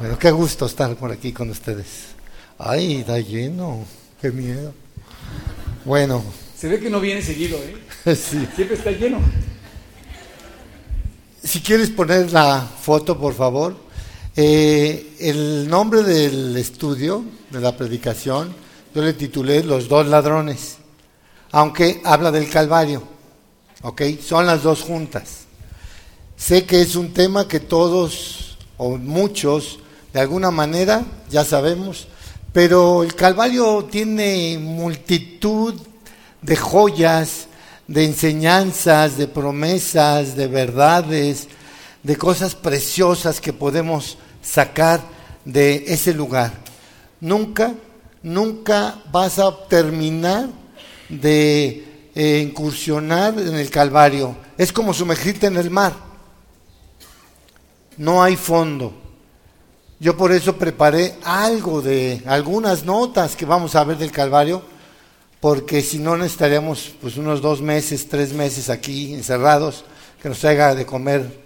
Bueno, qué gusto estar por aquí con ustedes. Ay, está lleno, qué miedo. Bueno. Se ve que no viene seguido, ¿eh? sí. Siempre está lleno. Si quieres poner la foto, por favor. Eh, el nombre del estudio, de la predicación, yo le titulé Los dos ladrones, aunque habla del Calvario. ¿Ok? Son las dos juntas. Sé que es un tema que todos o muchos, de alguna manera, ya sabemos, pero el Calvario tiene multitud de joyas, de enseñanzas, de promesas, de verdades, de cosas preciosas que podemos sacar de ese lugar. Nunca, nunca vas a terminar de eh, incursionar en el Calvario. Es como sumergirte en el mar. No hay fondo. Yo por eso preparé algo de algunas notas que vamos a ver del Calvario, porque si no necesitaríamos pues unos dos meses, tres meses aquí encerrados, que nos traiga de comer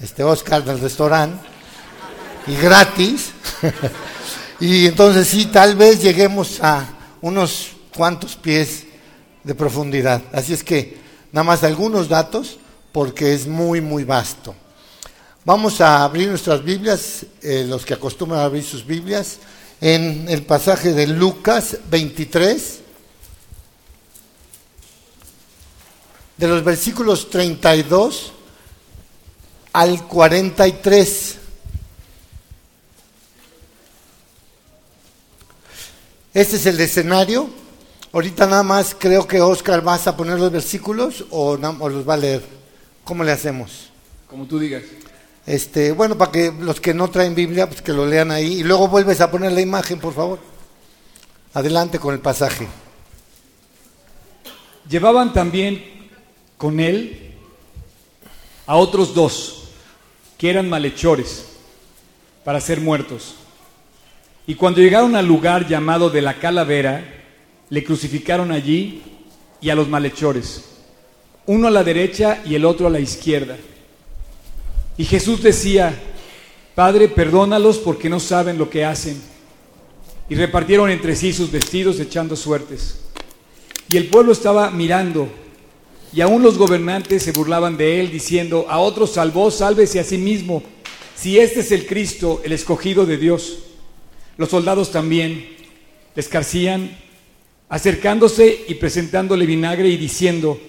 este Oscar del restaurante y gratis. y entonces sí, tal vez lleguemos a unos cuantos pies de profundidad. Así es que nada más algunos datos porque es muy, muy vasto. Vamos a abrir nuestras Biblias, eh, los que acostumbran a abrir sus Biblias, en el pasaje de Lucas 23, de los versículos 32 al 43. Este es el escenario. Ahorita nada más creo que Oscar vas a poner los versículos o, o los va a leer. ¿Cómo le hacemos? Como tú digas. Este, bueno, para que los que no traen Biblia, pues que lo lean ahí. Y luego vuelves a poner la imagen, por favor. Adelante con el pasaje. Llevaban también con él a otros dos, que eran malhechores, para ser muertos. Y cuando llegaron al lugar llamado de la calavera, le crucificaron allí y a los malhechores, uno a la derecha y el otro a la izquierda. Y Jesús decía, Padre, perdónalos porque no saben lo que hacen. Y repartieron entre sí sus vestidos echando suertes. Y el pueblo estaba mirando, y aún los gobernantes se burlaban de él, diciendo, a otros salvó, sálvese a sí mismo, si este es el Cristo, el escogido de Dios. Los soldados también escarcían, acercándose y presentándole vinagre y diciendo,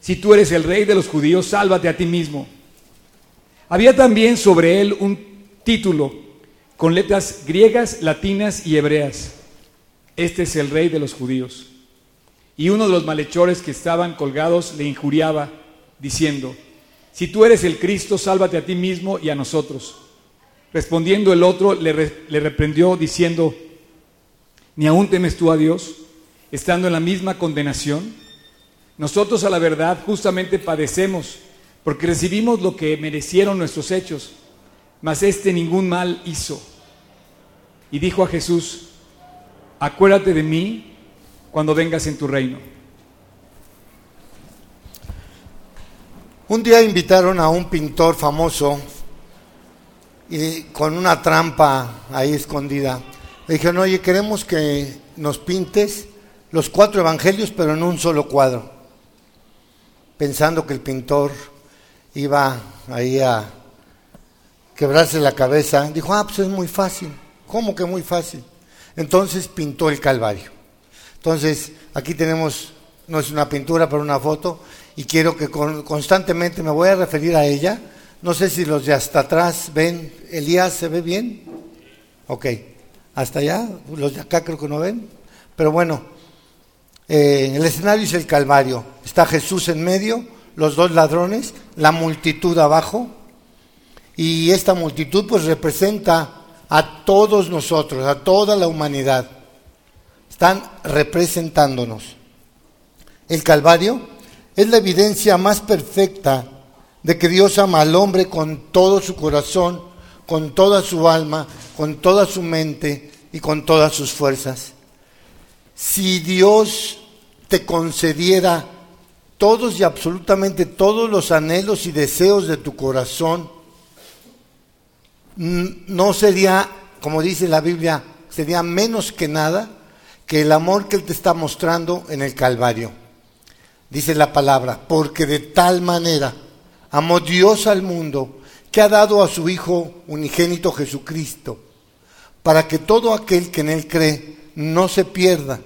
si tú eres el rey de los judíos, sálvate a ti mismo. Había también sobre él un título con letras griegas, latinas y hebreas. Este es el rey de los judíos. Y uno de los malhechores que estaban colgados le injuriaba, diciendo, si tú eres el Cristo, sálvate a ti mismo y a nosotros. Respondiendo el otro, le, re le reprendió, diciendo, ¿ni aún temes tú a Dios, estando en la misma condenación? Nosotros a la verdad justamente padecemos porque recibimos lo que merecieron nuestros hechos, mas éste ningún mal hizo. Y dijo a Jesús, acuérdate de mí cuando vengas en tu reino. Un día invitaron a un pintor famoso y con una trampa ahí escondida. Le dijeron, oye, queremos que nos pintes los cuatro evangelios, pero en un solo cuadro. Pensando que el pintor iba ahí a quebrarse la cabeza, dijo, ah, pues es muy fácil. ¿Cómo que muy fácil? Entonces pintó el Calvario. Entonces, aquí tenemos, no es una pintura, pero una foto, y quiero que constantemente me voy a referir a ella. No sé si los de hasta atrás ven, Elías, ¿se ve bien? Ok, hasta allá, los de acá creo que no ven, pero bueno, eh, el escenario es el Calvario, está Jesús en medio, los dos ladrones, la multitud abajo, y esta multitud pues representa a todos nosotros, a toda la humanidad. Están representándonos. El Calvario es la evidencia más perfecta de que Dios ama al hombre con todo su corazón, con toda su alma, con toda su mente y con todas sus fuerzas. Si Dios te concediera todos y absolutamente todos los anhelos y deseos de tu corazón, no sería, como dice la Biblia, sería menos que nada que el amor que Él te está mostrando en el Calvario. Dice la palabra, porque de tal manera amó Dios al mundo que ha dado a su Hijo unigénito Jesucristo, para que todo aquel que en Él cree no se pierda,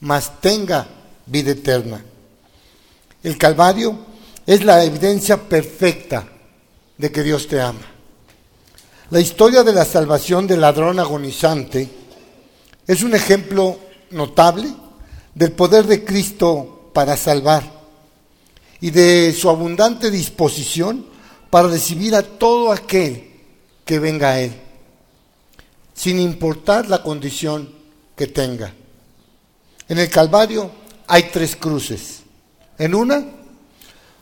mas tenga vida eterna. El Calvario es la evidencia perfecta de que Dios te ama. La historia de la salvación del ladrón agonizante es un ejemplo notable del poder de Cristo para salvar y de su abundante disposición para recibir a todo aquel que venga a Él, sin importar la condición que tenga. En el Calvario hay tres cruces. En una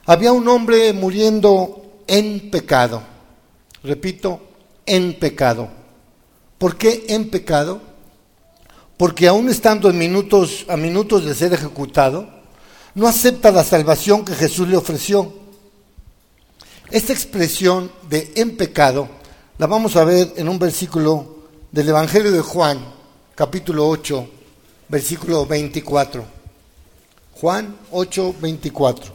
había un hombre muriendo en pecado. Repito, en pecado. ¿Por qué en pecado? Porque aún estando en minutos, a minutos de ser ejecutado, no acepta la salvación que Jesús le ofreció. Esta expresión de en pecado la vamos a ver en un versículo del Evangelio de Juan, capítulo 8, versículo 24. Juan 8, 24.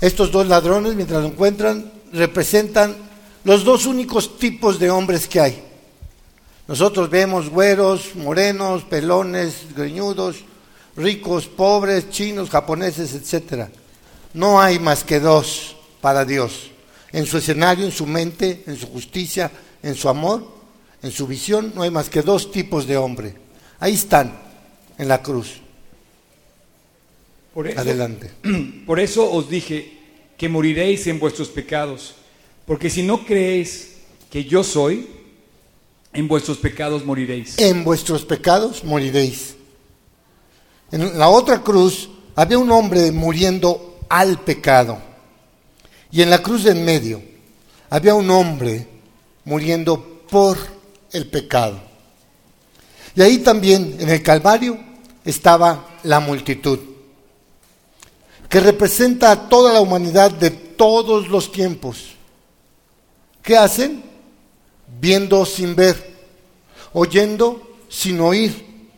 Estos dos ladrones, mientras lo encuentran, representan los dos únicos tipos de hombres que hay. Nosotros vemos güeros, morenos, pelones, greñudos, ricos, pobres, chinos, japoneses, etc. No hay más que dos para Dios. En su escenario, en su mente, en su justicia, en su amor, en su visión, no hay más que dos tipos de hombre. Ahí están, en la cruz. Por eso, Adelante. Por eso os dije que moriréis en vuestros pecados, porque si no creéis que yo soy, en vuestros pecados moriréis. En vuestros pecados moriréis. En la otra cruz había un hombre muriendo al pecado. Y en la cruz de en medio había un hombre muriendo por el pecado. Y ahí también, en el Calvario, estaba la multitud que representa a toda la humanidad de todos los tiempos. ¿Qué hacen? Viendo sin ver, oyendo sin oír,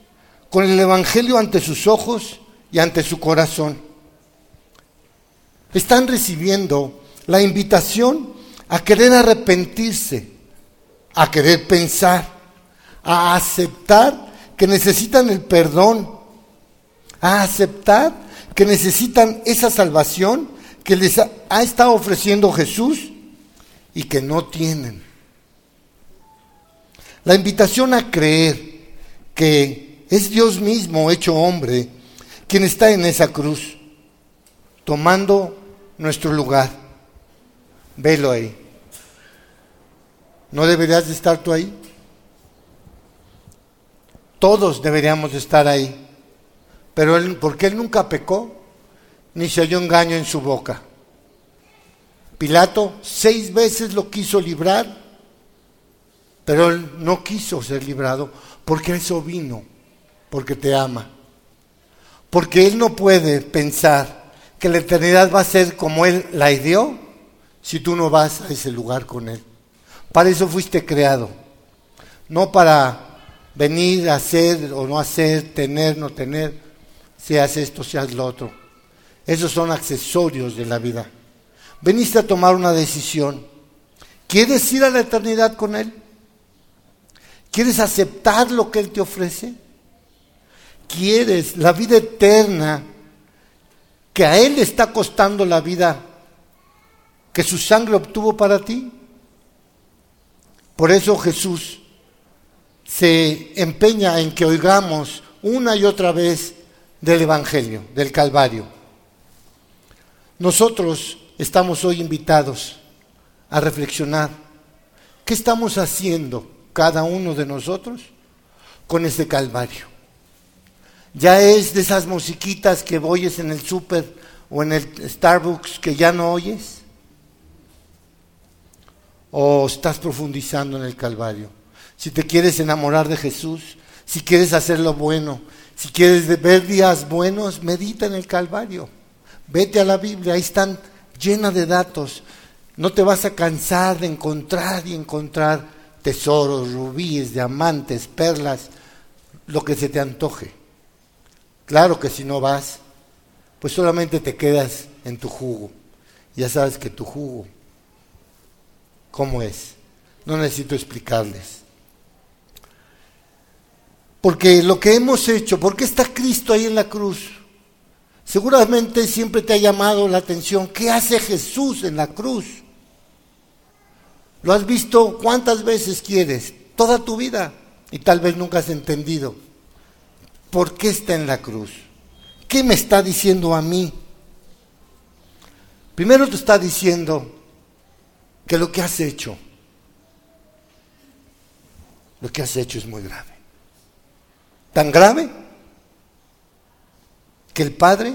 con el Evangelio ante sus ojos y ante su corazón. Están recibiendo la invitación a querer arrepentirse, a querer pensar, a aceptar que necesitan el perdón, a aceptar que necesitan esa salvación que les ha, estado ofreciendo Jesús y que no tienen. La invitación a creer que es Dios mismo hecho hombre quien está en esa cruz, tomando nuestro lugar. Velo ahí. ¿No deberías de estar tú ahí? Todos deberíamos de estar ahí. Pero él, porque él nunca pecó, ni se oyó engaño en su boca. Pilato seis veces lo quiso librar, pero él no quiso ser librado, porque eso vino, porque te ama. Porque él no puede pensar que la eternidad va a ser como él la ideó si tú no vas a ese lugar con él. Para eso fuiste creado, no para venir a hacer o no hacer, tener, no tener seas esto, seas lo otro. Esos son accesorios de la vida. Veniste a tomar una decisión. ¿Quieres ir a la eternidad con Él? ¿Quieres aceptar lo que Él te ofrece? ¿Quieres la vida eterna que a Él le está costando la vida que su sangre obtuvo para ti? Por eso Jesús se empeña en que oigamos una y otra vez del Evangelio, del Calvario. Nosotros estamos hoy invitados a reflexionar qué estamos haciendo cada uno de nosotros con este Calvario. Ya es de esas musiquitas que oyes en el súper o en el Starbucks que ya no oyes. O estás profundizando en el Calvario. Si te quieres enamorar de Jesús, si quieres hacer lo bueno, si quieres ver días buenos, medita en el Calvario. Vete a la Biblia, ahí están llenas de datos. No te vas a cansar de encontrar y encontrar tesoros, rubíes, diamantes, perlas, lo que se te antoje. Claro que si no vas, pues solamente te quedas en tu jugo. Ya sabes que tu jugo, ¿cómo es? No necesito explicarles. Porque lo que hemos hecho, ¿por qué está Cristo ahí en la cruz? Seguramente siempre te ha llamado la atención, ¿qué hace Jesús en la cruz? Lo has visto cuántas veces quieres, toda tu vida, y tal vez nunca has entendido. ¿Por qué está en la cruz? ¿Qué me está diciendo a mí? Primero te está diciendo que lo que has hecho, lo que has hecho es muy grave. Tan grave que el Padre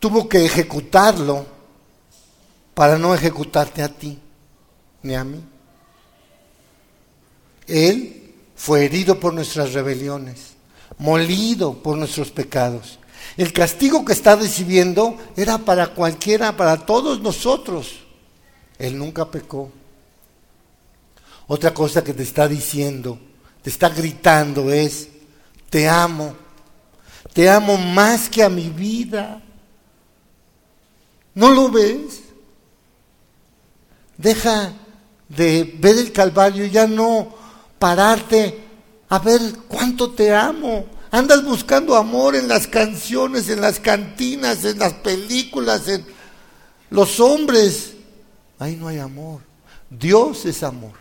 tuvo que ejecutarlo para no ejecutarte a ti ni a mí. Él fue herido por nuestras rebeliones, molido por nuestros pecados. El castigo que está recibiendo era para cualquiera, para todos nosotros. Él nunca pecó. Otra cosa que te está diciendo, te está gritando es, te amo, te amo más que a mi vida. ¿No lo ves? Deja de ver el Calvario ya no pararte a ver cuánto te amo. Andas buscando amor en las canciones, en las cantinas, en las películas, en los hombres. Ahí no hay amor. Dios es amor.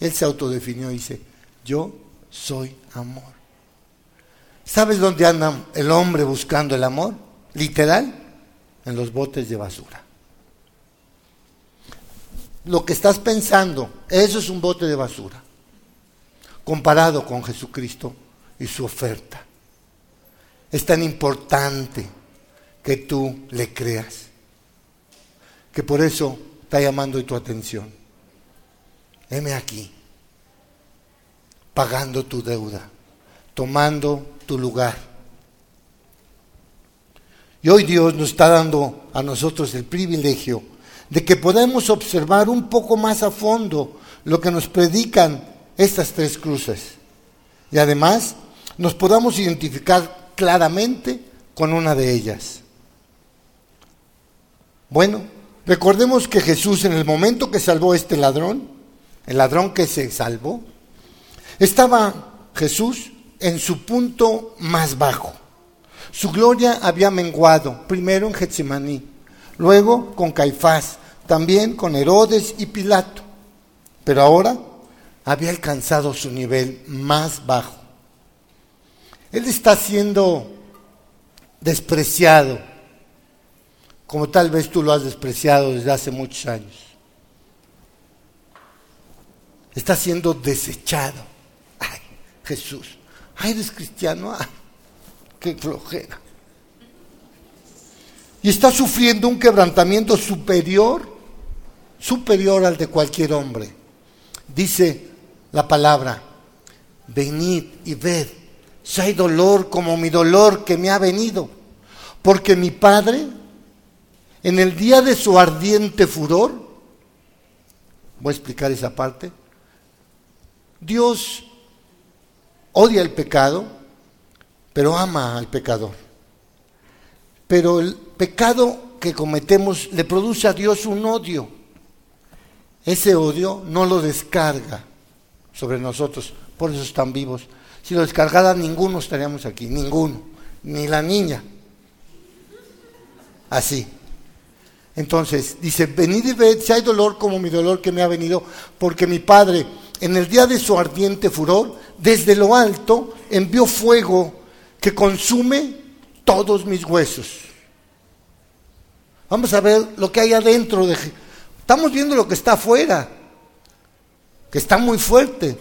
Él se autodefinió y dice, yo soy amor. ¿Sabes dónde anda el hombre buscando el amor? Literal, en los botes de basura. Lo que estás pensando, eso es un bote de basura, comparado con Jesucristo y su oferta. Es tan importante que tú le creas, que por eso está llamando tu atención. Heme aquí, pagando tu deuda, tomando tu lugar. Y hoy Dios nos está dando a nosotros el privilegio de que podamos observar un poco más a fondo lo que nos predican estas tres cruces. Y además nos podamos identificar claramente con una de ellas. Bueno, recordemos que Jesús en el momento que salvó a este ladrón, el ladrón que se salvó, estaba Jesús en su punto más bajo. Su gloria había menguado, primero en Getsemaní, luego con Caifás, también con Herodes y Pilato, pero ahora había alcanzado su nivel más bajo. Él está siendo despreciado, como tal vez tú lo has despreciado desde hace muchos años. Está siendo desechado. Ay, Jesús, ay, eres cristiano, ay, qué flojera. Y está sufriendo un quebrantamiento superior, superior al de cualquier hombre. Dice la palabra, venid y ved, si hay dolor como mi dolor que me ha venido, porque mi Padre, en el día de su ardiente furor, voy a explicar esa parte, Dios odia el pecado, pero ama al pecador. Pero el pecado que cometemos le produce a Dios un odio. Ese odio no lo descarga sobre nosotros, por eso están vivos. Si lo descargara, ninguno estaríamos aquí, ninguno, ni la niña. Así. Entonces, dice, venid y ved si hay dolor como mi dolor que me ha venido, porque mi Padre, en el día de su ardiente furor, desde lo alto envió fuego que consume todos mis huesos. Vamos a ver lo que hay adentro. De... Estamos viendo lo que está afuera, que está muy fuerte,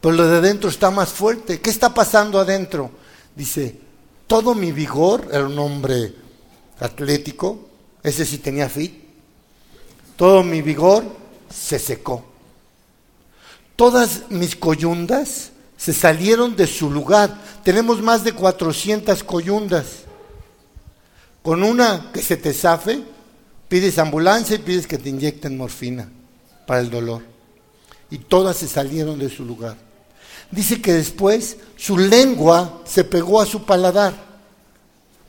pero lo de adentro está más fuerte. ¿Qué está pasando adentro? Dice, todo mi vigor, era un hombre atlético, ese sí tenía fit, todo mi vigor se secó. Todas mis coyundas se salieron de su lugar. Tenemos más de 400 coyundas. Con una que se te zafe, pides ambulancia y pides que te inyecten morfina para el dolor. Y todas se salieron de su lugar. Dice que después su lengua se pegó a su paladar,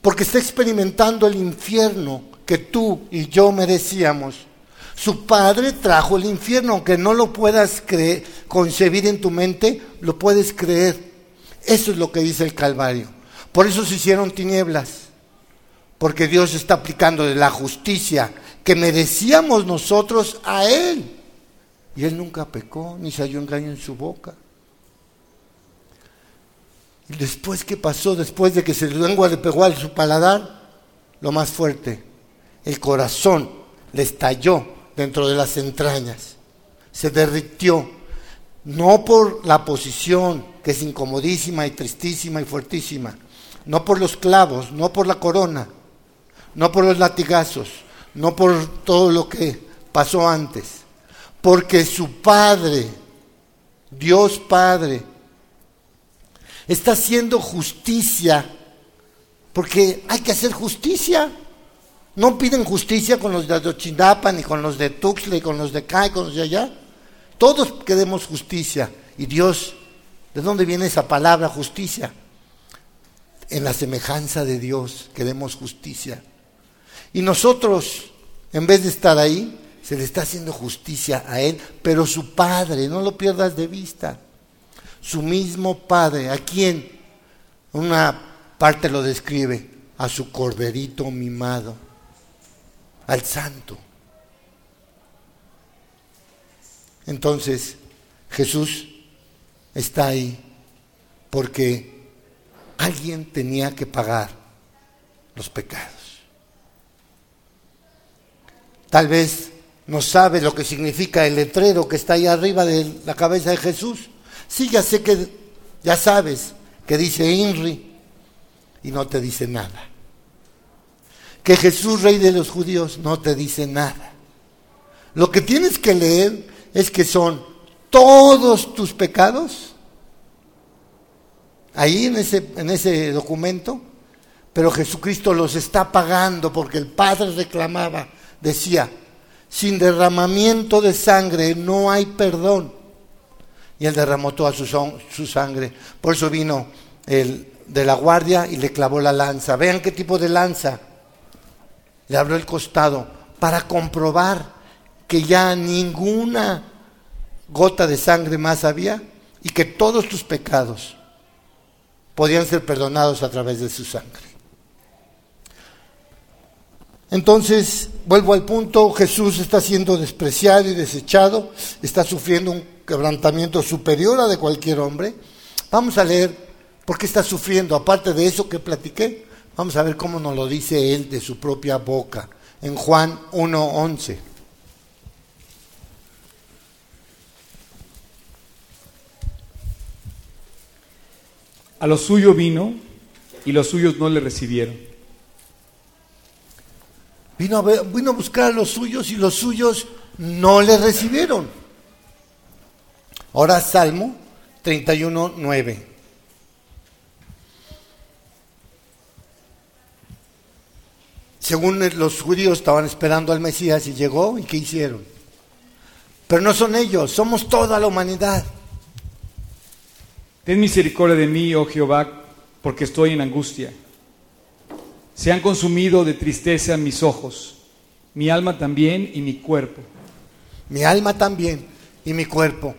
porque está experimentando el infierno que tú y yo merecíamos. Su padre trajo el infierno, aunque no lo puedas creer, concebir en tu mente, lo puedes creer. Eso es lo que dice el Calvario. Por eso se hicieron tinieblas, porque Dios está aplicando la justicia que merecíamos nosotros a Él. Y Él nunca pecó, ni se halló engaño en su boca. Y después, ¿qué pasó? Después de que se lengua le pegó a su paladar, lo más fuerte, el corazón le estalló dentro de las entrañas, se derritió, no por la posición, que es incomodísima y tristísima y fuertísima, no por los clavos, no por la corona, no por los latigazos, no por todo lo que pasó antes, porque su Padre, Dios Padre, está haciendo justicia, porque hay que hacer justicia. No piden justicia con los de Ayotzinapa, ni con los de Tuxtla, ni con los de acá, con los de allá. Todos queremos justicia. Y Dios, ¿de dónde viene esa palabra justicia? En la semejanza de Dios queremos justicia. Y nosotros, en vez de estar ahí, se le está haciendo justicia a Él, pero su Padre, no lo pierdas de vista. Su mismo Padre, ¿a quién? Una parte lo describe, a su corderito mimado, al santo. Entonces, Jesús está ahí porque alguien tenía que pagar los pecados. Tal vez no sabe lo que significa el letrero que está ahí arriba de la cabeza de Jesús. Sí, ya sé que, ya sabes que dice INRI y no te dice nada. Que Jesús, rey de los judíos, no te dice nada. Lo que tienes que leer es que son todos tus pecados, ahí en ese, en ese documento, pero Jesucristo los está pagando porque el Padre reclamaba decía, sin derramamiento de sangre no hay perdón. Y él derramó toda su, su, sangre. Por eso vino el de la guardia y le clavó la lanza. Vean qué tipo de lanza. Le abrió el costado para comprobar que ya ninguna gota de sangre más había y que todos tus pecados podían ser perdonados a través de su sangre. Entonces, vuelvo al punto, Jesús está siendo despreciado y desechado, está sufriendo un quebrantamiento superior a de cualquier hombre. Vamos a leer por qué está sufriendo, aparte de eso que platiqué, vamos a ver cómo nos lo dice él de su propia boca, en Juan 1.11. A lo suyo vino y los suyos no le recibieron. Vino a, vino a buscar a los suyos y los suyos no le recibieron. Ahora Salmo 31, Según los judíos estaban esperando al Mesías y llegó, ¿y qué hicieron? Pero no son ellos, somos toda la humanidad. Ten misericordia de mí, oh Jehová, porque estoy en angustia. Se han consumido de tristeza mis ojos, mi alma también y mi cuerpo. Mi alma también y mi cuerpo.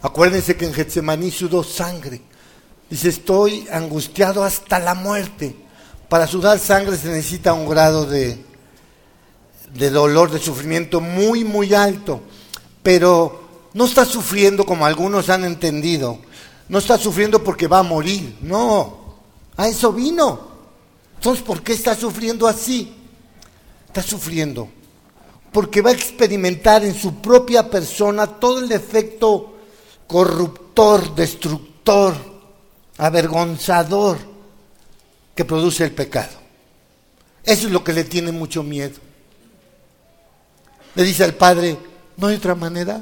Acuérdense que en Getsemaní sudó sangre. Dice, estoy angustiado hasta la muerte. Para sudar sangre se necesita un grado de, de dolor, de sufrimiento muy, muy alto. Pero no está sufriendo como algunos han entendido. No está sufriendo porque va a morir. No, a eso vino. Entonces, ¿por qué está sufriendo así? Está sufriendo porque va a experimentar en su propia persona todo el efecto corruptor, destructor, avergonzador que produce el pecado. Eso es lo que le tiene mucho miedo. Le dice al Padre, no hay otra manera.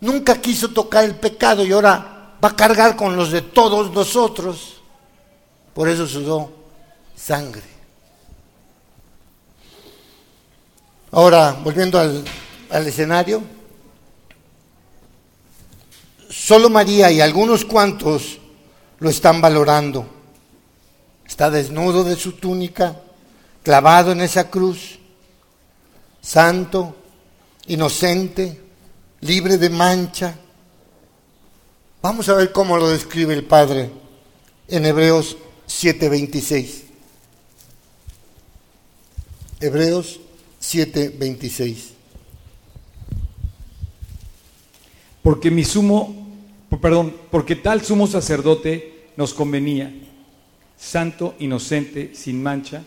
Nunca quiso tocar el pecado y ahora va a cargar con los de todos nosotros. Por eso sudó sangre. Ahora, volviendo al, al escenario, solo María y algunos cuantos lo están valorando. Está desnudo de su túnica, clavado en esa cruz, santo, inocente, libre de mancha. Vamos a ver cómo lo describe el Padre en Hebreos 7:26. Hebreos 7:26. Porque mi sumo, perdón, porque tal sumo sacerdote nos convenía, santo, inocente, sin mancha,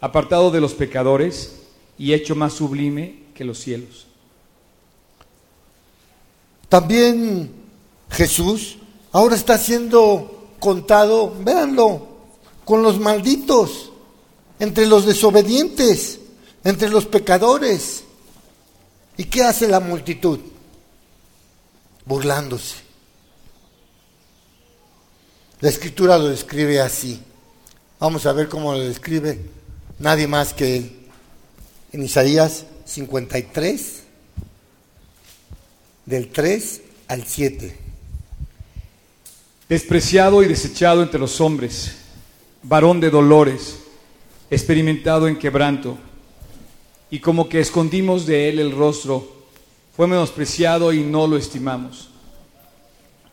apartado de los pecadores y hecho más sublime que los cielos. También Jesús ahora está siendo contado, véanlo, con los malditos, entre los desobedientes, entre los pecadores. ¿Y qué hace la multitud? Burlándose. La escritura lo describe así. Vamos a ver cómo lo describe nadie más que él. En Isaías 53, del 3 al 7. Despreciado y desechado entre los hombres, varón de dolores, experimentado en quebranto, y como que escondimos de él el rostro, fue menospreciado y no lo estimamos.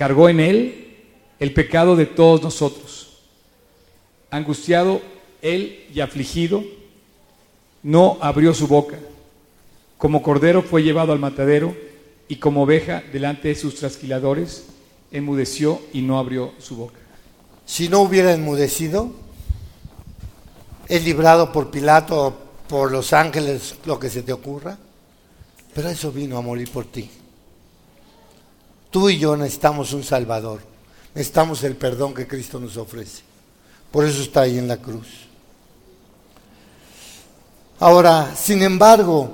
cargó en él el pecado de todos nosotros. Angustiado él y afligido, no abrió su boca. Como cordero fue llevado al matadero y como oveja delante de sus trasquiladores, enmudeció y no abrió su boca. Si no hubiera enmudecido, es librado por Pilato, por los ángeles, lo que se te ocurra, pero eso vino a morir por ti. Tú y yo necesitamos un Salvador, necesitamos el perdón que Cristo nos ofrece. Por eso está ahí en la cruz. Ahora, sin embargo,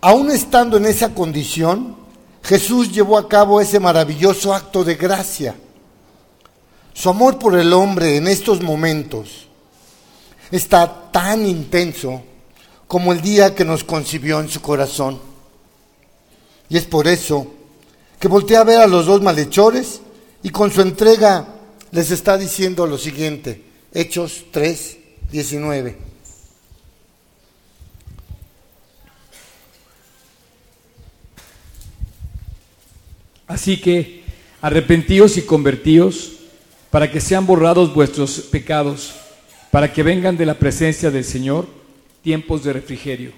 aún estando en esa condición, Jesús llevó a cabo ese maravilloso acto de gracia. Su amor por el hombre en estos momentos está tan intenso como el día que nos concibió en su corazón. Y es por eso que voltea a ver a los dos malhechores y con su entrega les está diciendo lo siguiente, Hechos 3, 19. Así que arrepentíos y convertíos para que sean borrados vuestros pecados, para que vengan de la presencia del Señor tiempos de refrigerio.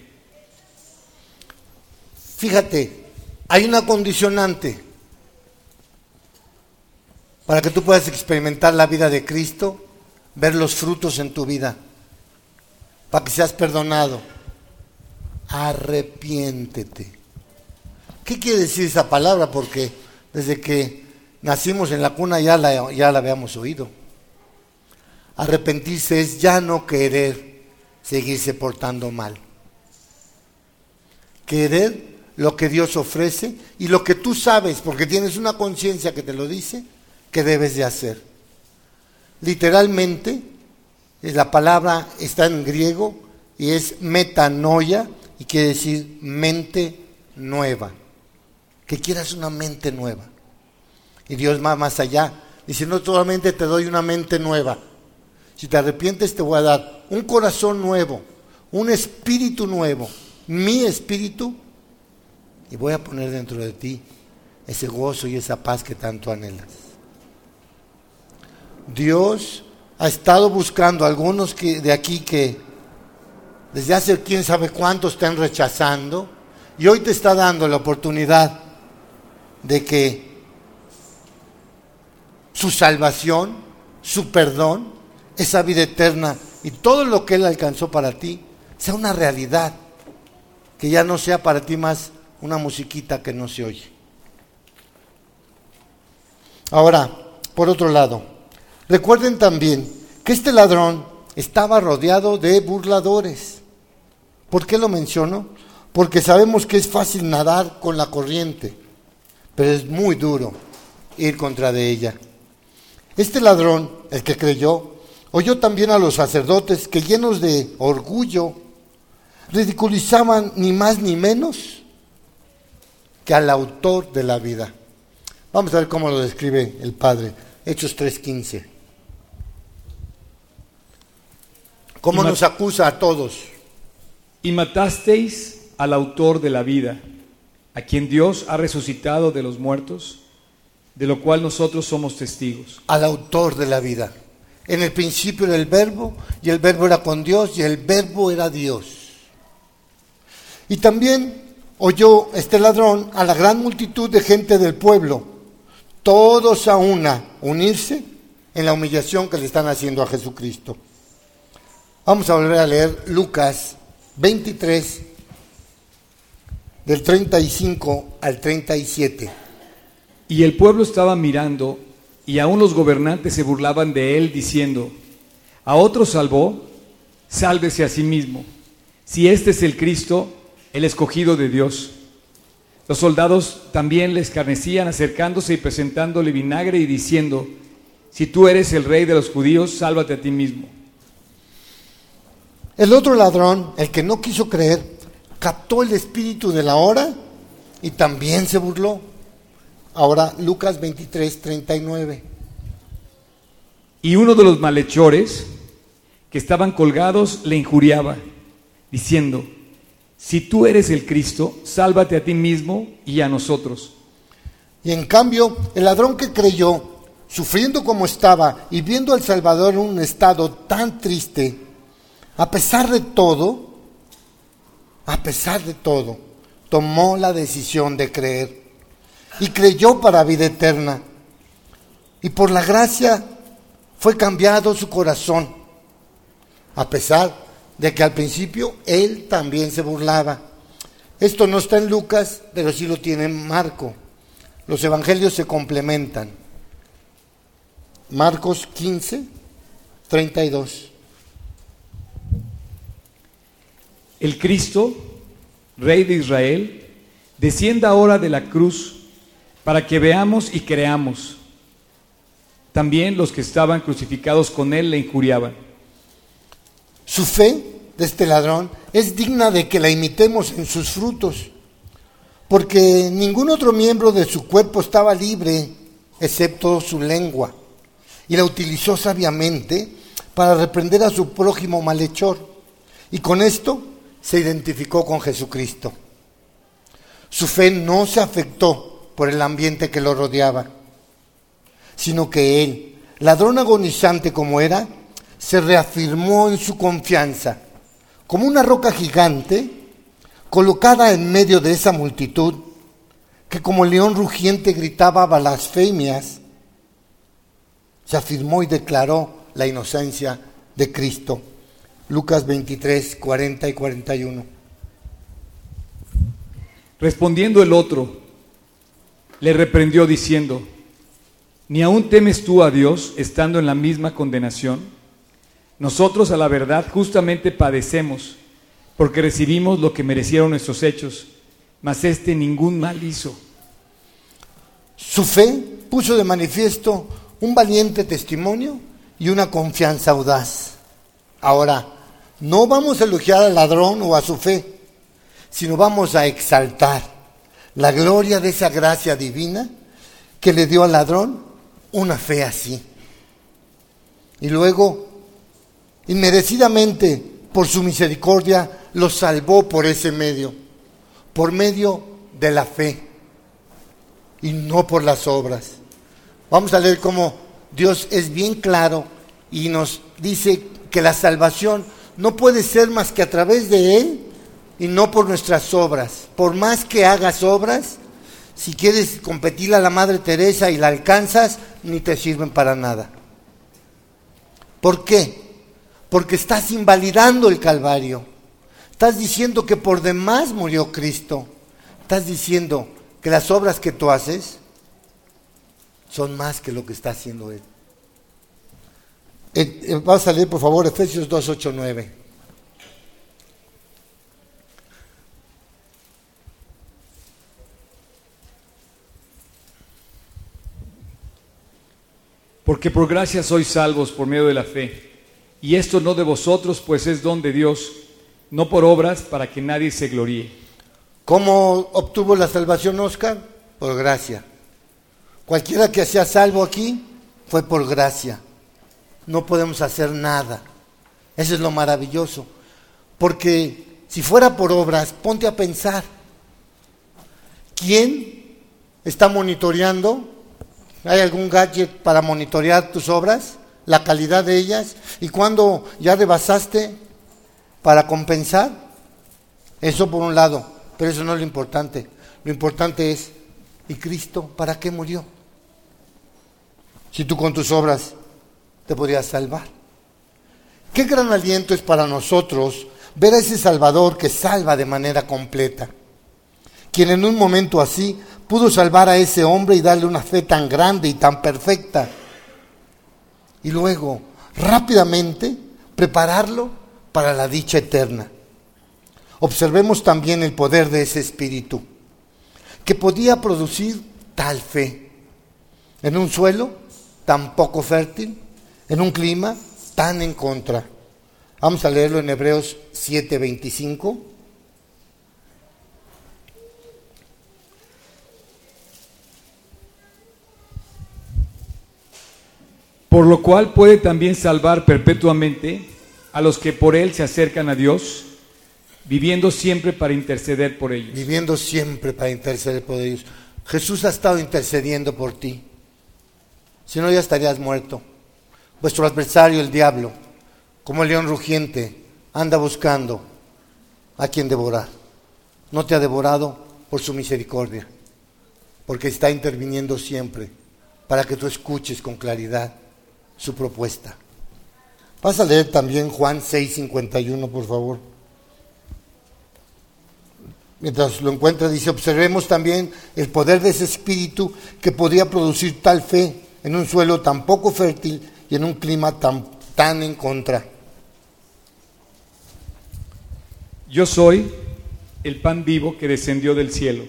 Fíjate, hay una condicionante para que tú puedas experimentar la vida de Cristo, ver los frutos en tu vida, para que seas perdonado. Arrepiéntete. ¿Qué quiere decir esa palabra? Porque desde que nacimos en la cuna ya la, ya la habíamos oído. Arrepentirse es ya no querer seguirse portando mal. Querer lo que Dios ofrece y lo que tú sabes, porque tienes una conciencia que te lo dice, que debes de hacer. Literalmente, la palabra está en griego y es metanoia y quiere decir mente nueva que quieras una mente nueva. Y Dios va más allá. Dice, no solamente te doy una mente nueva. Si te arrepientes te voy a dar un corazón nuevo, un espíritu nuevo, mi espíritu, y voy a poner dentro de ti ese gozo y esa paz que tanto anhelas. Dios ha estado buscando a algunos que, de aquí que desde hace quién sabe cuánto están rechazando y hoy te está dando la oportunidad de que su salvación, su perdón, esa vida eterna y todo lo que Él alcanzó para ti sea una realidad que ya no sea para ti más una musiquita que no se oye. Ahora, por otro lado, recuerden también que este ladrón estaba rodeado de burladores. ¿Por qué lo menciono? Porque sabemos que es fácil nadar con la corriente, pero es muy duro ir contra de ella. Este ladrón, el que creyó, oyó también a los sacerdotes que llenos de orgullo ridiculizaban ni más ni menos que al autor de la vida. Vamos a ver cómo lo describe el Padre. Hechos 3:15. ¿Cómo nos acusa a todos? Y matasteis al autor de la vida, a quien Dios ha resucitado de los muertos, de lo cual nosotros somos testigos. Al autor de la vida. En el principio era el verbo, y el verbo era con Dios, y el verbo era Dios. Y también oyó este ladrón a la gran multitud de gente del pueblo, todos a una, unirse en la humillación que le están haciendo a Jesucristo. Vamos a volver a leer Lucas 23, del 35 al 37. Y el pueblo estaba mirando, y aún los gobernantes se burlaban de él, diciendo, a otro salvó, sálvese a sí mismo. Si este es el Cristo, el escogido de Dios. Los soldados también le escarnecían acercándose y presentándole vinagre y diciendo, si tú eres el rey de los judíos, sálvate a ti mismo. El otro ladrón, el que no quiso creer, captó el espíritu de la hora y también se burló. Ahora Lucas 23, 39. Y uno de los malhechores que estaban colgados le injuriaba, diciendo, si tú eres el Cristo, sálvate a ti mismo y a nosotros. Y en cambio, el ladrón que creyó, sufriendo como estaba y viendo al Salvador en un estado tan triste, a pesar de todo, a pesar de todo, tomó la decisión de creer y creyó para vida eterna. Y por la gracia fue cambiado su corazón, a pesar de que al principio él también se burlaba. Esto no está en Lucas, pero sí lo tiene en Marco. Los evangelios se complementan. Marcos 15, 32. El Cristo, Rey de Israel, descienda ahora de la cruz para que veamos y creamos. También los que estaban crucificados con él le injuriaban. Su fe de este ladrón es digna de que la imitemos en sus frutos, porque ningún otro miembro de su cuerpo estaba libre excepto su lengua, y la utilizó sabiamente para reprender a su prójimo malhechor, y con esto se identificó con Jesucristo. Su fe no se afectó por el ambiente que lo rodeaba, sino que él, ladrón agonizante como era, se reafirmó en su confianza, como una roca gigante colocada en medio de esa multitud, que como león rugiente gritaba blasfemias, se afirmó y declaró la inocencia de Cristo. Lucas 23, 40 y 41. Respondiendo el otro, le reprendió diciendo, ¿ni aún temes tú a Dios estando en la misma condenación? Nosotros a la verdad justamente padecemos, porque recibimos lo que merecieron nuestros hechos, mas este ningún mal hizo. Su fe puso de manifiesto un valiente testimonio y una confianza audaz. Ahora, no vamos a elogiar al ladrón o a su fe, sino vamos a exaltar la gloria de esa gracia divina que le dio al ladrón una fe así. Y luego inmerecidamente por su misericordia los salvó por ese medio, por medio de la fe y no por las obras. Vamos a leer cómo Dios es bien claro y nos dice que la salvación no puede ser más que a través de Él y no por nuestras obras. Por más que hagas obras, si quieres competir a la Madre Teresa y la alcanzas, ni te sirven para nada. ¿Por qué? Porque estás invalidando el Calvario. Estás diciendo que por demás murió Cristo. Estás diciendo que las obras que tú haces son más que lo que está haciendo Él. Eh, eh, vamos a leer, por favor, Efesios 2, 8, 9. Porque por gracia sois salvos por medio de la fe. Y esto no de vosotros, pues es don de Dios, no por obras para que nadie se gloríe. ¿Cómo obtuvo la salvación Oscar? Por gracia. Cualquiera que sea salvo aquí fue por gracia. No podemos hacer nada. Eso es lo maravilloso. Porque si fuera por obras, ponte a pensar. ¿Quién está monitoreando ¿Hay algún gadget para monitorear tus obras, la calidad de ellas? ¿Y cuando ya rebasaste para compensar? Eso por un lado, pero eso no es lo importante. Lo importante es, ¿y Cristo para qué murió? Si tú con tus obras te podrías salvar. Qué gran aliento es para nosotros ver a ese Salvador que salva de manera completa, quien en un momento así pudo salvar a ese hombre y darle una fe tan grande y tan perfecta. Y luego, rápidamente, prepararlo para la dicha eterna. Observemos también el poder de ese espíritu, que podía producir tal fe en un suelo tan poco fértil, en un clima tan en contra. Vamos a leerlo en Hebreos 7:25. Por lo cual puede también salvar perpetuamente a los que por él se acercan a Dios, viviendo siempre para interceder por ellos. Viviendo siempre para interceder por ellos. Jesús ha estado intercediendo por ti. Si no, ya estarías muerto. Vuestro adversario, el diablo, como el león rugiente, anda buscando a quien devorar. No te ha devorado por su misericordia, porque está interviniendo siempre para que tú escuches con claridad su propuesta. Vas a leer también Juan 6:51, por favor. Mientras lo encuentra, dice, observemos también el poder de ese espíritu que podía producir tal fe en un suelo tan poco fértil y en un clima tan, tan en contra. Yo soy el pan vivo que descendió del cielo.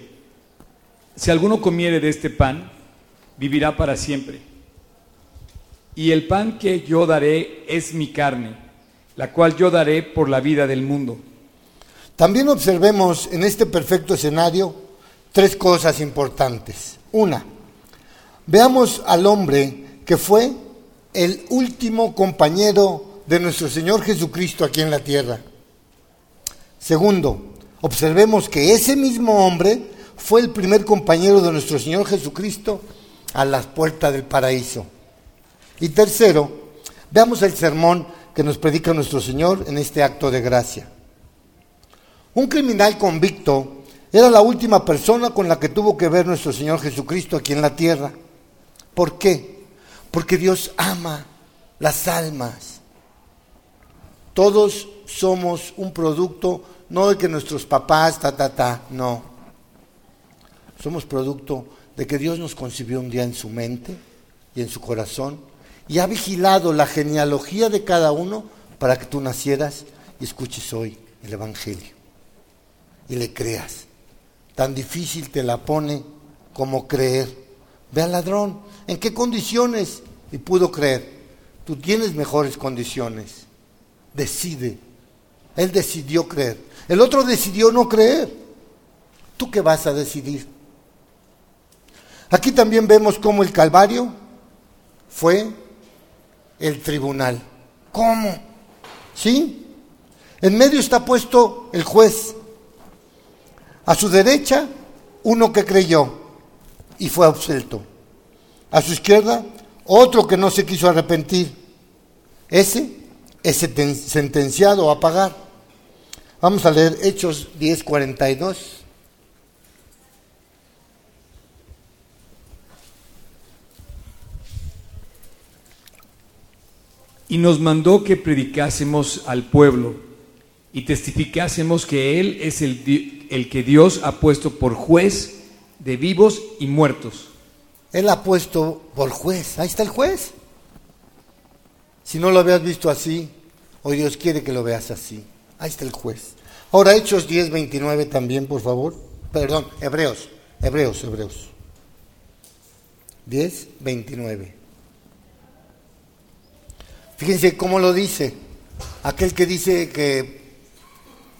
Si alguno comiere de este pan, vivirá para siempre. Y el pan que yo daré es mi carne, la cual yo daré por la vida del mundo. También observemos en este perfecto escenario tres cosas importantes. Una, veamos al hombre que fue el último compañero de nuestro Señor Jesucristo aquí en la tierra. Segundo, observemos que ese mismo hombre fue el primer compañero de nuestro Señor Jesucristo a las puertas del paraíso. Y tercero, veamos el sermón que nos predica nuestro Señor en este acto de gracia. Un criminal convicto era la última persona con la que tuvo que ver nuestro Señor Jesucristo aquí en la tierra. ¿Por qué? Porque Dios ama las almas. Todos somos un producto, no de que nuestros papás, ta, ta, ta, no. Somos producto de que Dios nos concibió un día en su mente y en su corazón y ha vigilado la genealogía de cada uno para que tú nacieras y escuches hoy el Evangelio y le creas. Tan difícil te la pone como creer. Ve al ladrón, ¿en qué condiciones? Y pudo creer. Tú tienes mejores condiciones. Decide. Él decidió creer. El otro decidió no creer. ¿Tú qué vas a decidir? Aquí también vemos cómo el Calvario fue el tribunal. ¿Cómo? ¿Sí? En medio está puesto el juez. A su derecha, uno que creyó y fue absuelto. A su izquierda, otro que no se quiso arrepentir. Ese es sentenciado a pagar. Vamos a leer Hechos 10:42. Y nos mandó que predicásemos al pueblo y testificásemos que Él es el, el que Dios ha puesto por juez de vivos y muertos. Él ha puesto por juez. Ahí está el juez. Si no lo habías visto así, hoy Dios quiere que lo veas así. Ahí está el juez. Ahora, Hechos 10, 29 también, por favor. Perdón, Hebreos, Hebreos, Hebreos. 10, 29. Fíjense cómo lo dice. Aquel que dice que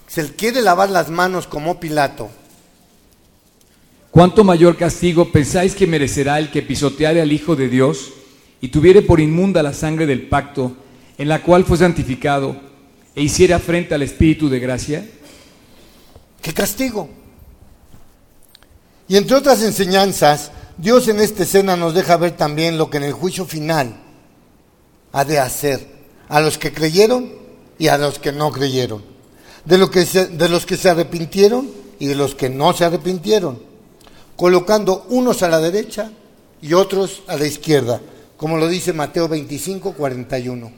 se quiere lavar las manos como Pilato. ¿Cuánto mayor castigo pensáis que merecerá el que pisoteare al Hijo de Dios y tuviere por inmunda la sangre del pacto en la cual fue santificado e hiciera frente al Espíritu de gracia? ¡Qué castigo! Y entre otras enseñanzas, Dios en esta escena nos deja ver también lo que en el juicio final ha de hacer a los que creyeron y a los que no creyeron, de, lo que de los que se arrepintieron y de los que no se arrepintieron, colocando unos a la derecha y otros a la izquierda, como lo dice Mateo 25, 41.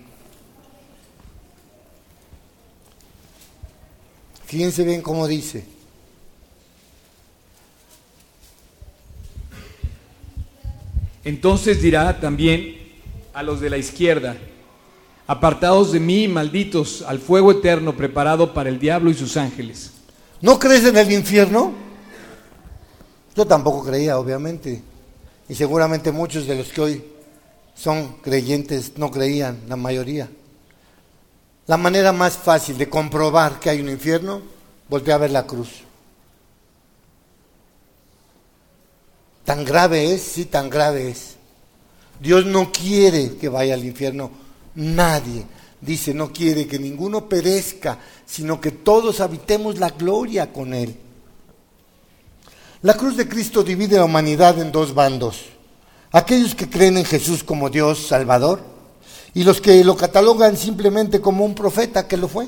Fíjense bien cómo dice. Entonces dirá también a los de la izquierda, apartados de mí, malditos, al fuego eterno preparado para el diablo y sus ángeles. ¿No crees en el infierno? Yo tampoco creía, obviamente. Y seguramente muchos de los que hoy son creyentes no creían, la mayoría. La manera más fácil de comprobar que hay un infierno, voltea a ver la cruz. Tan grave es, sí, tan grave es. Dios no quiere que vaya al infierno nadie. Dice, no quiere que ninguno perezca, sino que todos habitemos la gloria con Él. La cruz de Cristo divide la humanidad en dos bandos. Aquellos que creen en Jesús como Dios Salvador y los que lo catalogan simplemente como un profeta que lo fue,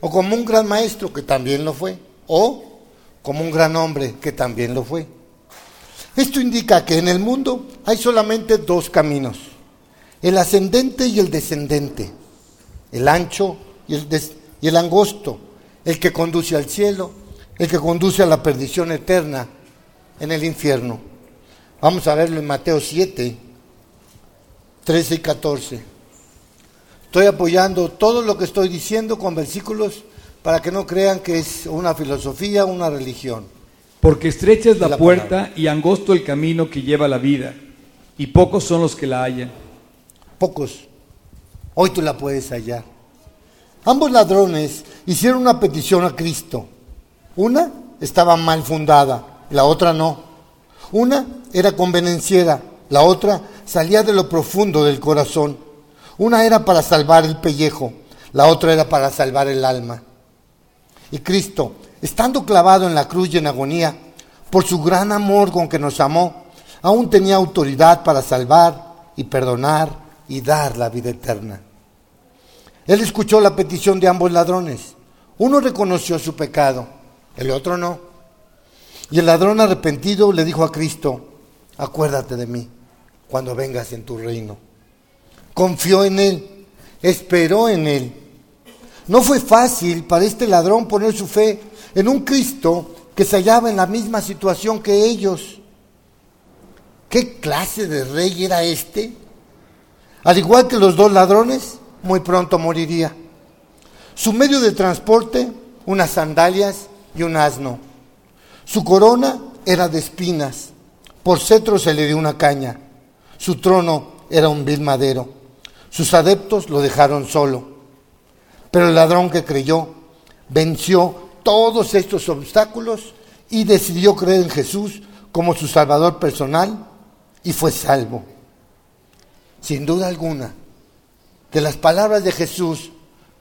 o como un gran maestro que también lo fue, o como un gran hombre que también lo fue. Esto indica que en el mundo hay solamente dos caminos, el ascendente y el descendente, el ancho y el, angosto, el que conduce al cielo, el que conduce a la perdición eterna en el infierno. Vamos a verlo en Mateo 7, 13 y 14. Estoy apoyando todo lo que estoy diciendo con versículos para que no crean que es una filosofía, una religión. Porque estrecha es la, La puerta y angosto el camino que lleva la vida, y pocos son los que la hallan. Pocos. Hoy tú la puedes hallar. Ambos ladrones hicieron una petición a Cristo. Una estaba mal fundada, la otra no. Una era convenenciera, la otra salía de lo profundo del corazón. Una era para salvar el pellejo, la otra era para salvar el alma. Y Cristo, estando clavado en la cruz y en agonía, por su gran amor con que nos amó, aún tenía autoridad para salvar y perdonar y dar la vida eterna. Él escuchó la petición de ambos ladrones. Uno reconoció su pecado, el otro no. Y el ladrón arrepentido le dijo a Cristo, acuérdate de mí cuando vengas en tu reino. Confió en Él, esperó en Él. No fue fácil para este ladrón poner su fe en un Cristo que se hallaba en la misma situación que ellos. ¿Qué clase de rey era este? Al igual que los dos ladrones, muy pronto moriría. Su medio de transporte, unas sandalias y un asno. Su corona era de espinas, por cetro se le dio una caña. Su trono era un vil madero. Sus adeptos lo dejaron solo. Pero el ladrón que creyó venció todos estos obstáculos y decidió creer en Jesús como su Salvador personal y fue salvo. Sin duda alguna, que las palabras de Jesús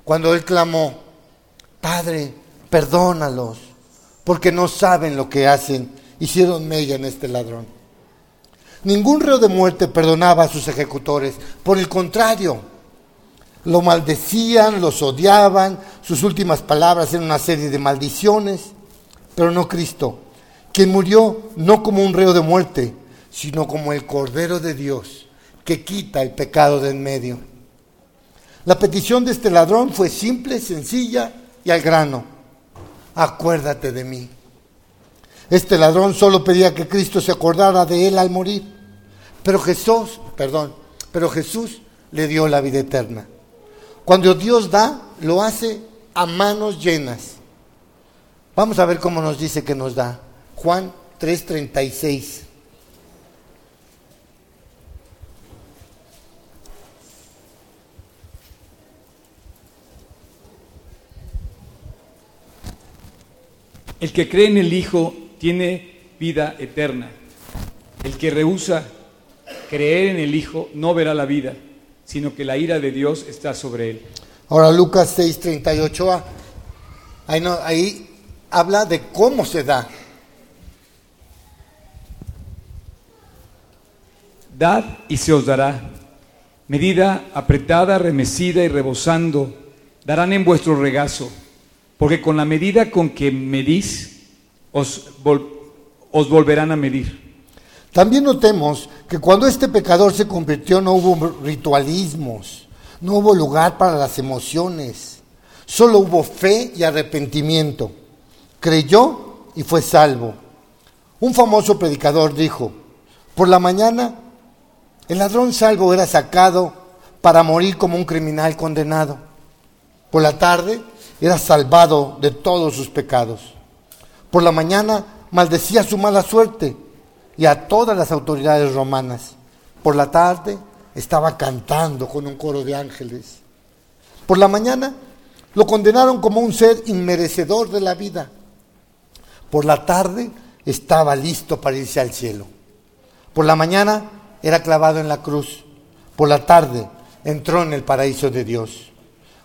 cuando él clamó, Padre, perdónalos, porque no saben lo que hacen, hicieron mella en este ladrón. Ningún reo de muerte perdonaba a sus ejecutores, por el contrario, lo maldecían, los odiaban, sus últimas palabras eran una serie de maldiciones, pero no Cristo, quien murió no como un reo de muerte, sino como el Cordero de Dios, que quita el pecado de en medio. La petición de este ladrón fue simple, sencilla y al grano. Acuérdate de mí. Este ladrón solo pedía que Cristo se acordara de él al morir. Pero Jesús, perdón, pero Jesús le dio la vida eterna. Cuando Dios da, lo hace a manos llenas. Vamos a ver cómo nos dice que nos da. Juan 3:36. El que cree en el Hijo tiene vida eterna. El que rehúsa creer en el Hijo no verá la vida, sino que la ira de Dios está sobre él. Ahora Lucas 6:38, ahí, no, ahí habla de cómo se da. Dad y se os dará. Medida apretada, remecida y rebosando, darán en vuestro regazo, porque con la medida con que medís, os, os volverán a medir. También notemos que cuando este pecador se convirtió no hubo ritualismos, no hubo lugar para las emociones, solo hubo fe y arrepentimiento. Creyó y fue salvo. Un famoso predicador dijo, por la mañana el ladrón salvo era sacado para morir como un criminal condenado. Por la tarde era salvado de todos sus pecados. Por la mañana maldecía su mala suerte y a todas las autoridades romanas. Por la tarde estaba cantando con un coro de ángeles. Por la mañana lo condenaron como un ser inmerecedor de la vida. Por la tarde estaba listo para irse al cielo. Por la mañana era clavado en la cruz. Por la tarde entró en el paraíso de Dios.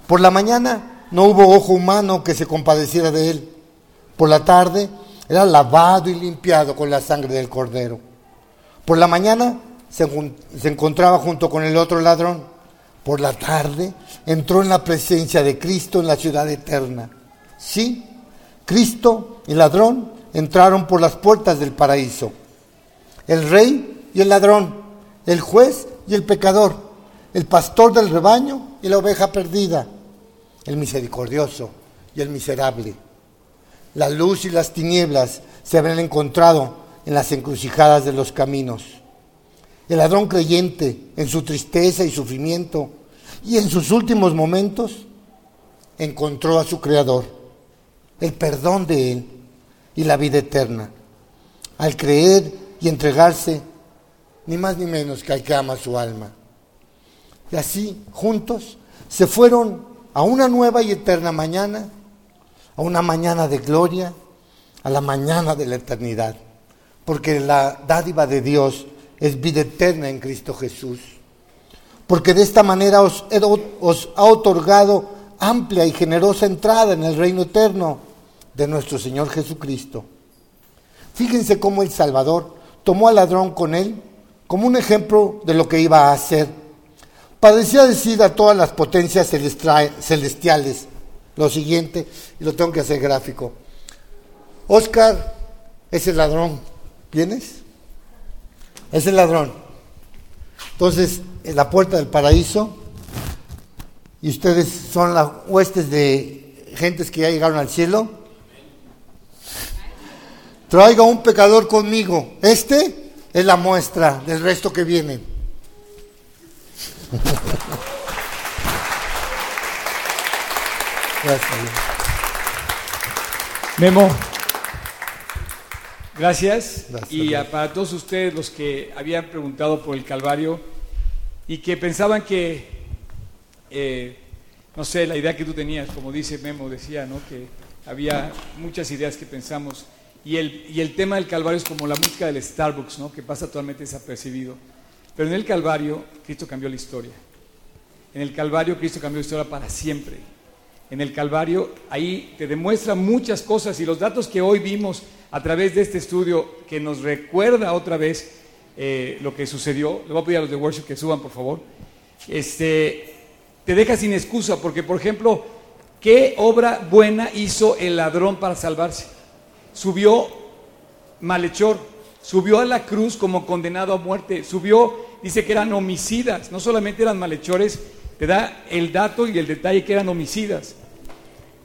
Por la mañana no hubo ojo humano que se compadeciera de él. Por la tarde era lavado y limpiado con la sangre del cordero. Por la mañana se, se, encontraba junto con el otro ladrón. Por la tarde entró en la presencia de Cristo en la ciudad eterna. Sí, Cristo y ladrón entraron por las puertas del paraíso. El rey y el ladrón, el juez y el pecador, el pastor del rebaño y la oveja perdida, el misericordioso y el miserable. La luz y las tinieblas se habían encontrado en las encrucijadas de los caminos. El ladrón creyente, en su tristeza y sufrimiento, y en sus últimos momentos, encontró a su Creador, el perdón de Él y la vida eterna. Al creer y entregarse, ni más ni menos que al que ama su alma. Y así, juntos, se fueron a una nueva y eterna mañana a una mañana de gloria, a la mañana de la eternidad, porque la dádiva de Dios es vida eterna en Cristo Jesús, porque de esta manera os, ha otorgado amplia y generosa entrada en el reino eterno de nuestro Señor Jesucristo. Fíjense cómo el Salvador tomó al ladrón con él como un ejemplo de lo que iba a hacer. Parecía decir a todas las potencias celestiales, lo siguiente, y lo tengo que hacer gráfico. Oscar es el ladrón. ¿Vienes? Es el ladrón. Entonces, en la puerta del paraíso, y ustedes son las huestes de gentes que ya llegaron al cielo. Traiga un pecador conmigo. Este es la muestra del resto que vienen. Memo, gracias. y para todos ustedes los que habían preguntado por el Calvario y que pensaban que, eh, no sé, la idea que tú tenías, como dice Memo, decía, ¿no? Que había muchas ideas que pensamos. Y el, y el tema del Calvario es como la música del Starbucks, ¿no? Que pasa totalmente desapercibido. Pero en el Calvario, Cristo cambió la historia. En el Calvario, Cristo cambió la historia para siempre en el Calvario, ahí te demuestra muchas cosas y los datos que hoy vimos a través de este estudio que nos recuerda otra vez eh, lo que sucedió, le voy a pedir a los de worship que suban por favor, este, te deja sin excusa porque por ejemplo, ¿qué obra buena hizo el ladrón para salvarse? Subió malhechor, subió a la cruz como condenado a muerte, subió, dice que eran homicidas, no solamente eran malhechores, te da el dato y el detalle que eran homicidas.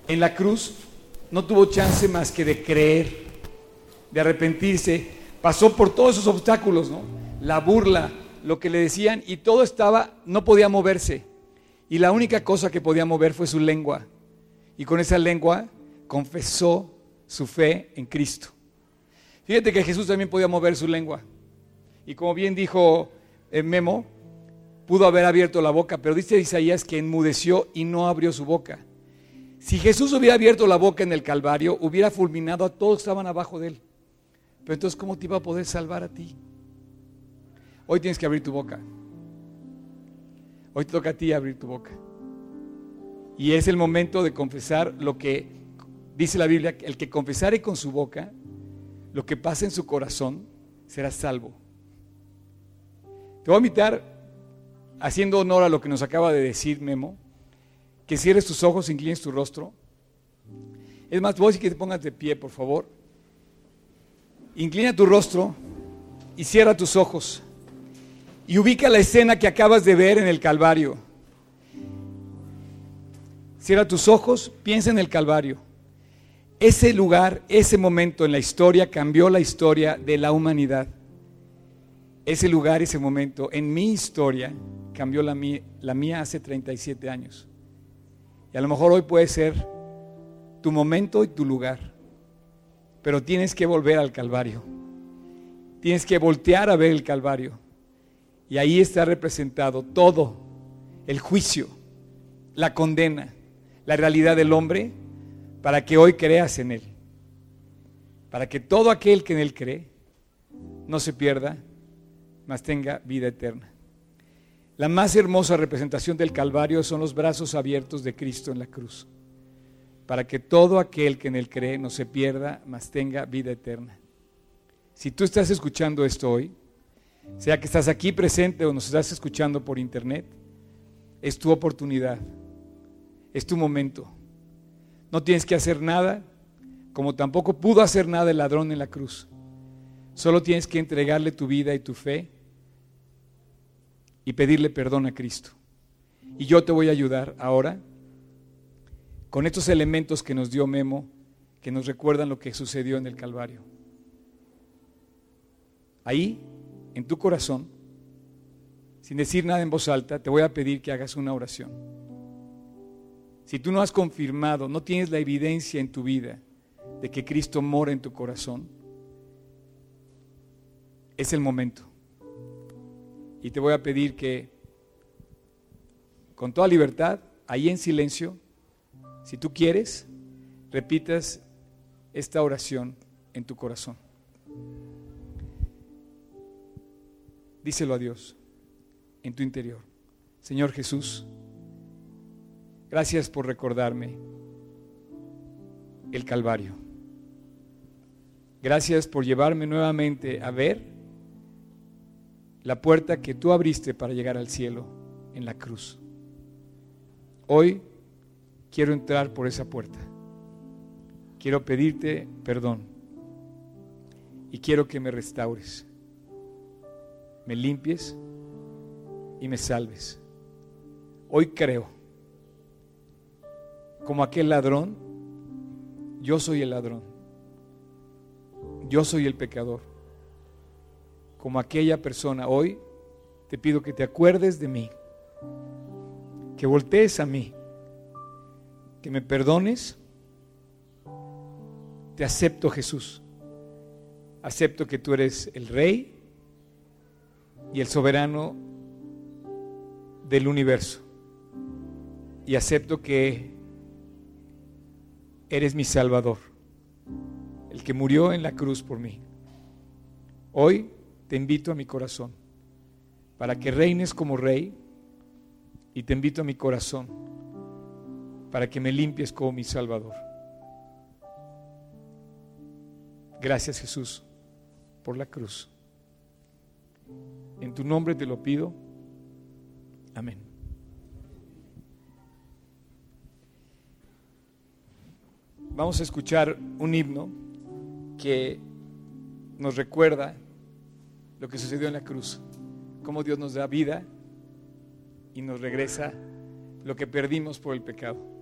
En la cruz no tuvo chance más que de creer, de arrepentirse. Pasó por todos esos obstáculos, ¿no? La burla, lo que le decían, y todo estaba, no podía moverse. Y la única cosa que podía mover fue su lengua. Y con esa lengua confesó su fe en Cristo. Fíjate que Jesús también podía mover su lengua. Y como bien dijo eh, Memo, pudo haber abierto la boca, pero dice Isaías que enmudeció y no abrió su boca. Si Jesús hubiera abierto la boca en el Calvario, hubiera fulminado a todos que estaban abajo de él. Pero entonces, ¿cómo te iba a poder salvar a ti? Hoy tienes que abrir tu boca. Hoy te toca a ti abrir tu boca. Y es el momento de confesar lo que dice la Biblia, el que confesare con su boca lo que pasa en su corazón, será salvo. Te voy a invitar, haciendo honor a lo que nos acaba de decir Memo, que cierres tus ojos, inclines tu rostro. Es más, vos y que te pongas de pie, por favor. Inclina tu rostro y cierra tus ojos. Y ubica la escena que acabas de ver en el Calvario. Cierra tus ojos, piensa en el Calvario. Ese lugar, ese momento en la historia cambió la historia de la humanidad. Ese lugar, ese momento en mi historia cambió la mía, la mía hace 37 años. Y a lo mejor hoy puede ser tu momento y tu lugar. Pero tienes que volver al Calvario. Tienes que voltear a ver el Calvario. Y ahí está representado todo, el juicio, la condena, la realidad del hombre, para que hoy creas en Él. Para que todo aquel que en Él cree no se pierda, mas tenga vida eterna. La más hermosa representación del Calvario son los brazos abiertos de Cristo en la cruz, para que todo aquel que en Él cree no se pierda, mas tenga vida eterna. Si tú estás escuchando esto hoy, sea que estás aquí presente o nos estás escuchando por internet, es tu oportunidad, es tu momento. No tienes que hacer nada, como tampoco pudo hacer nada el ladrón en la cruz. Solo tienes que entregarle tu vida y tu fe y pedirle perdón a Cristo. Y yo te voy a ayudar ahora con estos elementos que nos dio Memo, que nos recuerdan lo que sucedió en el Calvario. Ahí en tu corazón, sin decir nada en voz alta, te voy a pedir que hagas una oración. Si tú no has confirmado, no tienes la evidencia en tu vida de que Cristo mora en tu corazón, es el momento. Y te voy a pedir que, con toda libertad, ahí en silencio, si tú quieres, repitas esta oración en tu corazón. Díselo a Dios en tu interior. Señor Jesús, gracias por recordarme el Calvario. Gracias por llevarme nuevamente a ver la puerta que tú abriste para llegar al cielo en la cruz. Hoy quiero entrar por esa puerta. Quiero pedirte perdón y quiero que me restaures me limpies y me salves. Hoy creo, como aquel ladrón, yo soy el ladrón, yo soy el pecador. Como aquella persona, hoy te pido que te acuerdes de mí, que voltees a mí, que me perdones. Te acepto Jesús. Acepto que tú eres el rey y el soberano del universo. Y acepto que eres mi Salvador, el que murió en la cruz por mí. Hoy te invito a mi corazón para que reines como rey y te invito a mi corazón para que me limpies como mi Salvador. Gracias Jesús por la cruz. En tu nombre te lo pido. Amén. Vamos a escuchar un himno que nos recuerda lo que sucedió en la cruz, cómo Dios nos da vida y nos regresa lo que perdimos por el pecado.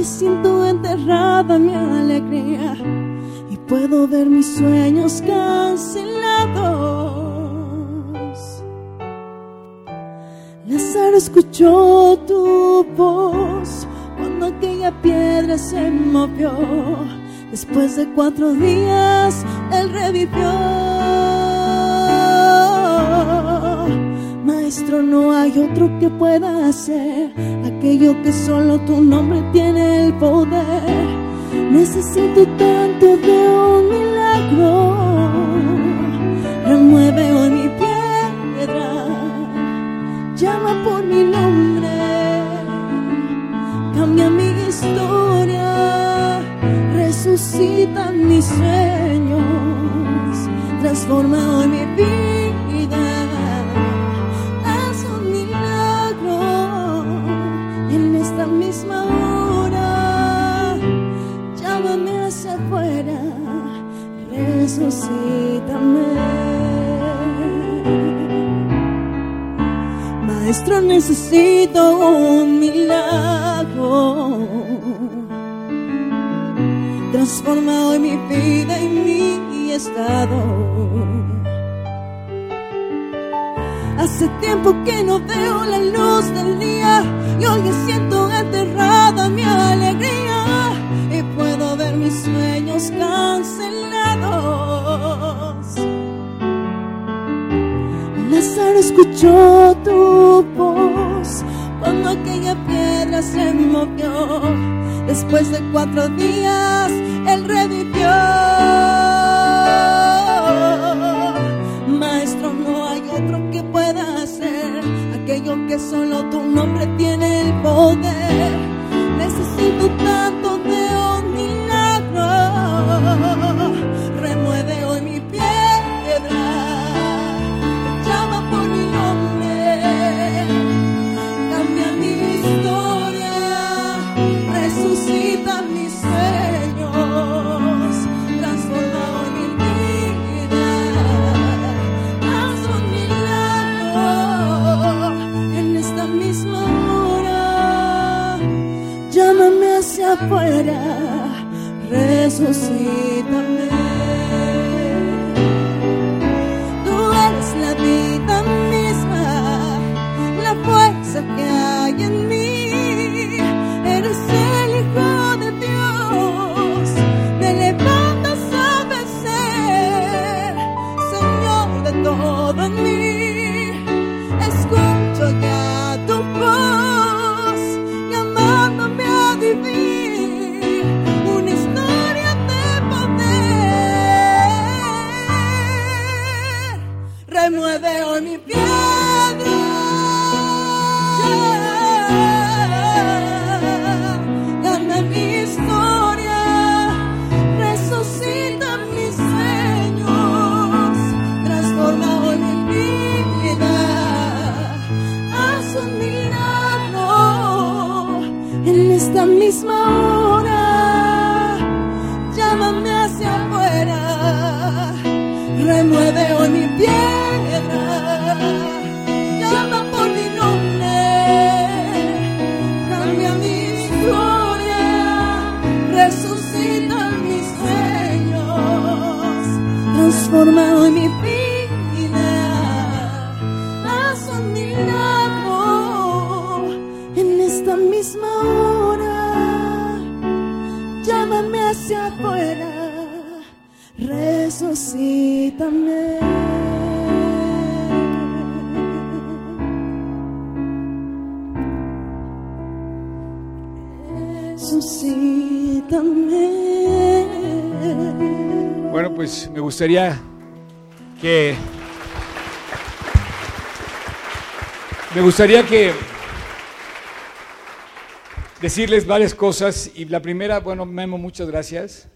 Hoy siento enterrada mi alegría. Y puedo ver mis sueños cancelados. Lázaro escuchó tu voz cuando aquella piedra se movió. Después de cuatro días, él revivió. Otro que pueda hacer aquello que solo tu nombre tiene el poder. Necesito tanto de un milagro. Remueve hoy mi piedra, llama por mi nombre, cambia mi historia, resucita mis sueños, transforma hoy mi vida. Maestro, necesito un milagro. Transforma hoy mi vida y mi estado. Hace tiempo que no veo la luz del día y hoy siento enterrada mi alegría Escuchó tu voz cuando aquella piedra se movió. Después de cuatro días, él revivió. Maestro, no hay otro que pueda hacer aquello que solo tu nombre tiene el poder. Necesito tanto Christmas see. Gustaría que. Me gustaría que. Decirles varias cosas. Y la primera, bueno, Memo, muchas gracias.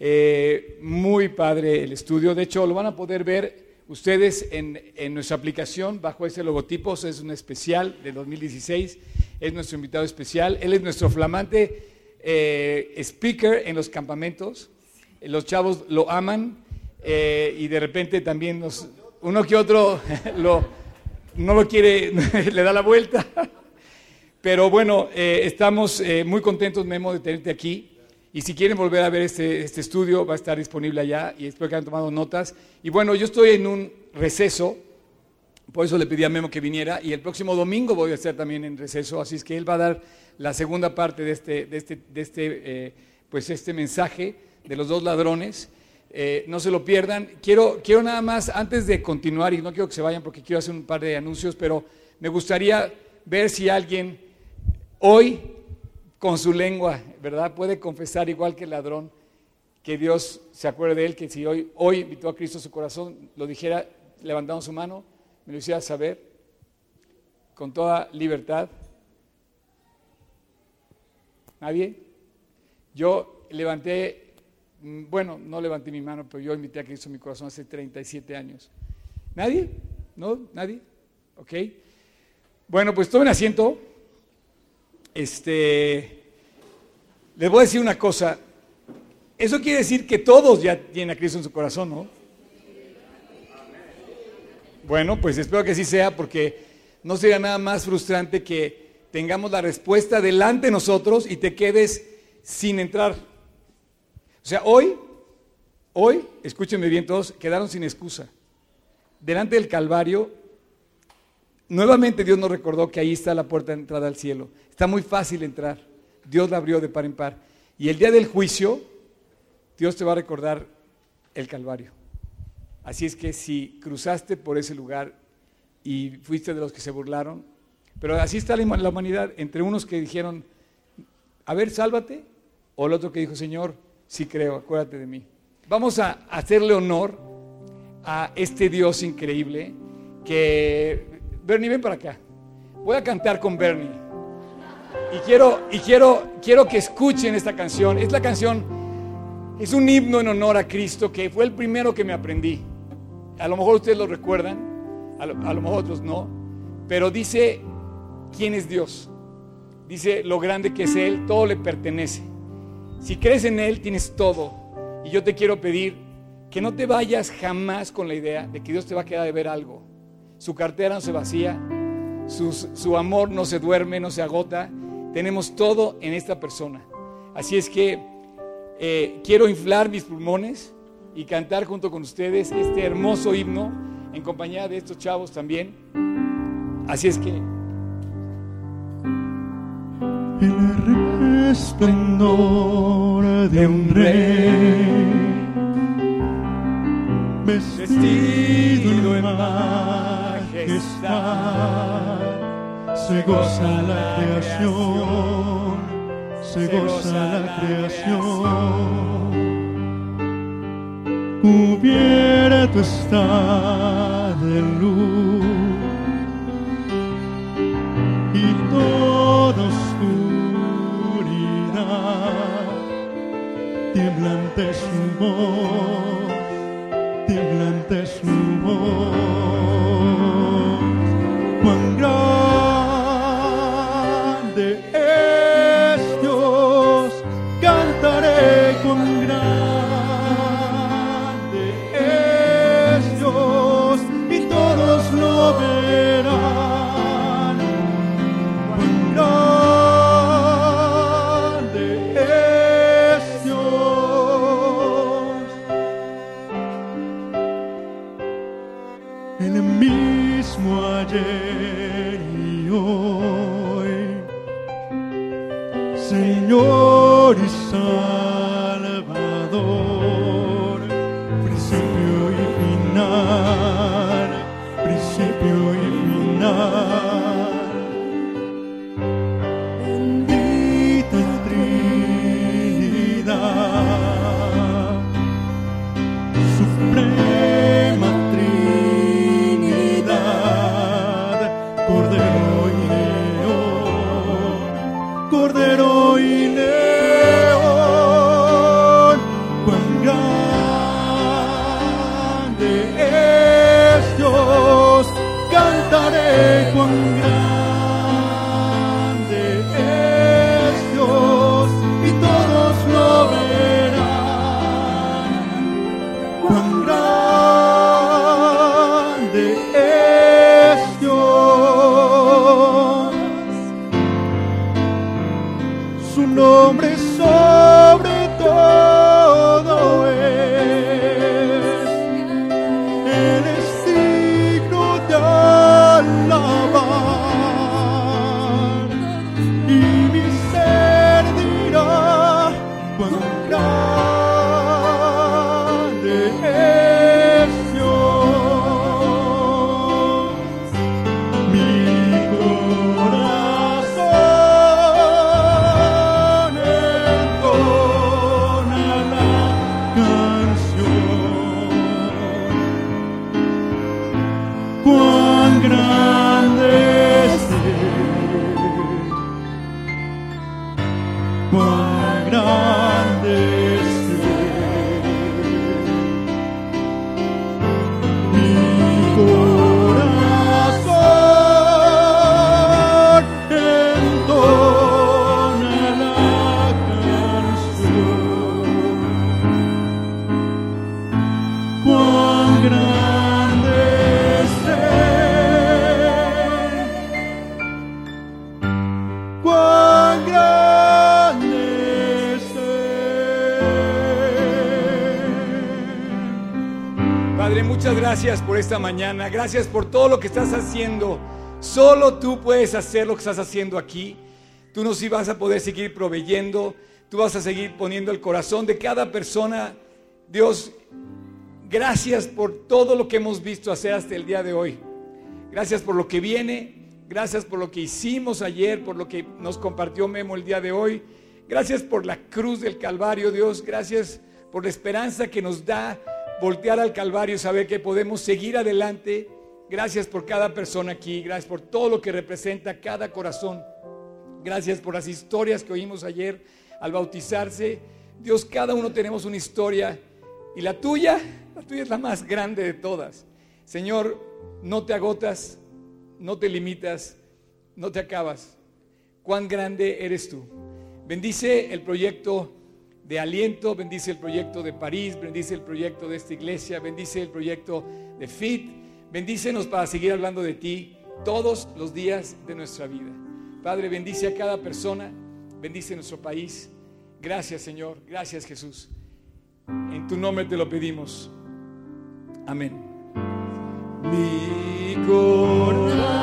Eh, muy padre el estudio. De hecho, lo van a poder ver ustedes en, en nuestra aplicación bajo ese logotipo. Es un especial de 2016. Es nuestro invitado especial. Él es nuestro flamante eh, speaker en los campamentos. Los chavos lo aman eh, y de repente también nos, uno que otro lo, no lo quiere, le da la vuelta. Pero bueno, eh, estamos muy contentos, Memo, de tenerte aquí. Y si quieren volver a ver este, este, estudio, va a estar disponible allá y espero que hayan tomado notas. Y bueno, yo estoy en un receso, por eso le pedí a Memo que viniera y el próximo domingo voy a estar también en receso, así es que él va a dar la segunda parte de este, de este, de este, eh, pues este mensaje de los dos ladrones. Eh, no se lo pierdan. Quiero, quiero nada más, antes de continuar, y no quiero que se vayan porque quiero hacer un par de anuncios, pero me gustaría ver si alguien hoy con su lengua, ¿verdad? Puede confesar igual que el ladrón, que Dios se acuerde de él, que si hoy, hoy invitó a Cristo a su corazón, lo dijera levantando su mano, me lo hiciera saber con toda libertad. ¿Nadie? Yo levanté, bueno, no levanté mi mano, pero yo invité a Cristo a mi corazón hace 37 años. ¿Nadie? ¿No? ¿Nadie? ¿Ok? Bueno, pues tomen asiento. Este, les voy a decir una cosa. Eso quiere decir que todos ya tienen a Cristo en su corazón, ¿no? Bueno, pues espero que así sea porque no sería nada más frustrante que tengamos la respuesta delante de nosotros y te quedes sin entrar. O sea, hoy, hoy, escúchenme bien todos, quedaron sin excusa. Delante del Calvario Nuevamente Dios nos recordó que ahí está la puerta de entrada al cielo. Está muy fácil entrar. Dios la abrió de par en par. Y el día del juicio, Dios te va a recordar el Calvario. Así es que si cruzaste por ese lugar y fuiste de los que se burlaron, pero así está la humanidad, entre unos que dijeron, a ver, sálvate, o el otro que dijo, Señor, sí creo, acuérdate de mí. Vamos a hacerle honor a este Dios increíble que Bernie, ven para acá. Voy a cantar con Bernie. Y quiero, y quiero, quiero que escuchen esta canción. Es la canción, es un himno en honor a Cristo que fue el primero que me aprendí. A lo mejor ustedes lo recuerdan, a lo, a lo mejor otros no. Pero dice quién es Dios. Dice lo grande que es Él, todo le pertenece. Si crees en Él, tienes todo. Y yo te quiero pedir que no te vayas jamás con la idea de que Dios te va a quedar de ver algo su cartera no se vacía, su, amor no se duerme, no se agota. Tenemos todo en esta persona. Así es que eh, quiero inflar mis pulmones y cantar junto con ustedes este hermoso himno en compañía de estos chavos también. Así es que... El resplendor de un rey vestido en se goza la creación, se goza la creación. Cubierto está de luz y toda oscuridad, temblante su voz, temblante su voz. Cordero Muchas gracias por esta mañana. Gracias por todo lo que estás haciendo. Solo tú puedes hacer lo que estás haciendo aquí. Tú nos vas a poder seguir proveyendo. Tú vas a seguir poniendo el corazón de cada persona. Dios, gracias por todo lo que hemos visto hacer hasta el día de hoy. Gracias por lo que viene. Gracias por lo que hicimos ayer, por lo que nos compartió Memo el día de hoy. Gracias por la cruz del Calvario, Dios. Gracias por la esperanza que nos da voltear al Calvario y saber que podemos seguir adelante. Gracias por cada persona aquí. Gracias por todo lo que representa cada corazón. Gracias por las historias que oímos ayer al bautizarse. Dios, cada uno tenemos una historia y la tuya, la tuya es la más grande de todas. Señor, no te agotas, no te limitas, no te acabas. Cuán grande eres tú. Bendice el proyecto de aliento, bendice el proyecto de París, bendice el proyecto de esta iglesia, bendice el proyecto de FIT. Bendícenos para seguir hablando de ti todos los días de nuestra vida. Padre, bendice a cada persona, bendice nuestro país. Gracias, Señor. Gracias, Jesús. En tu nombre te lo pedimos. Amén. Mi corazón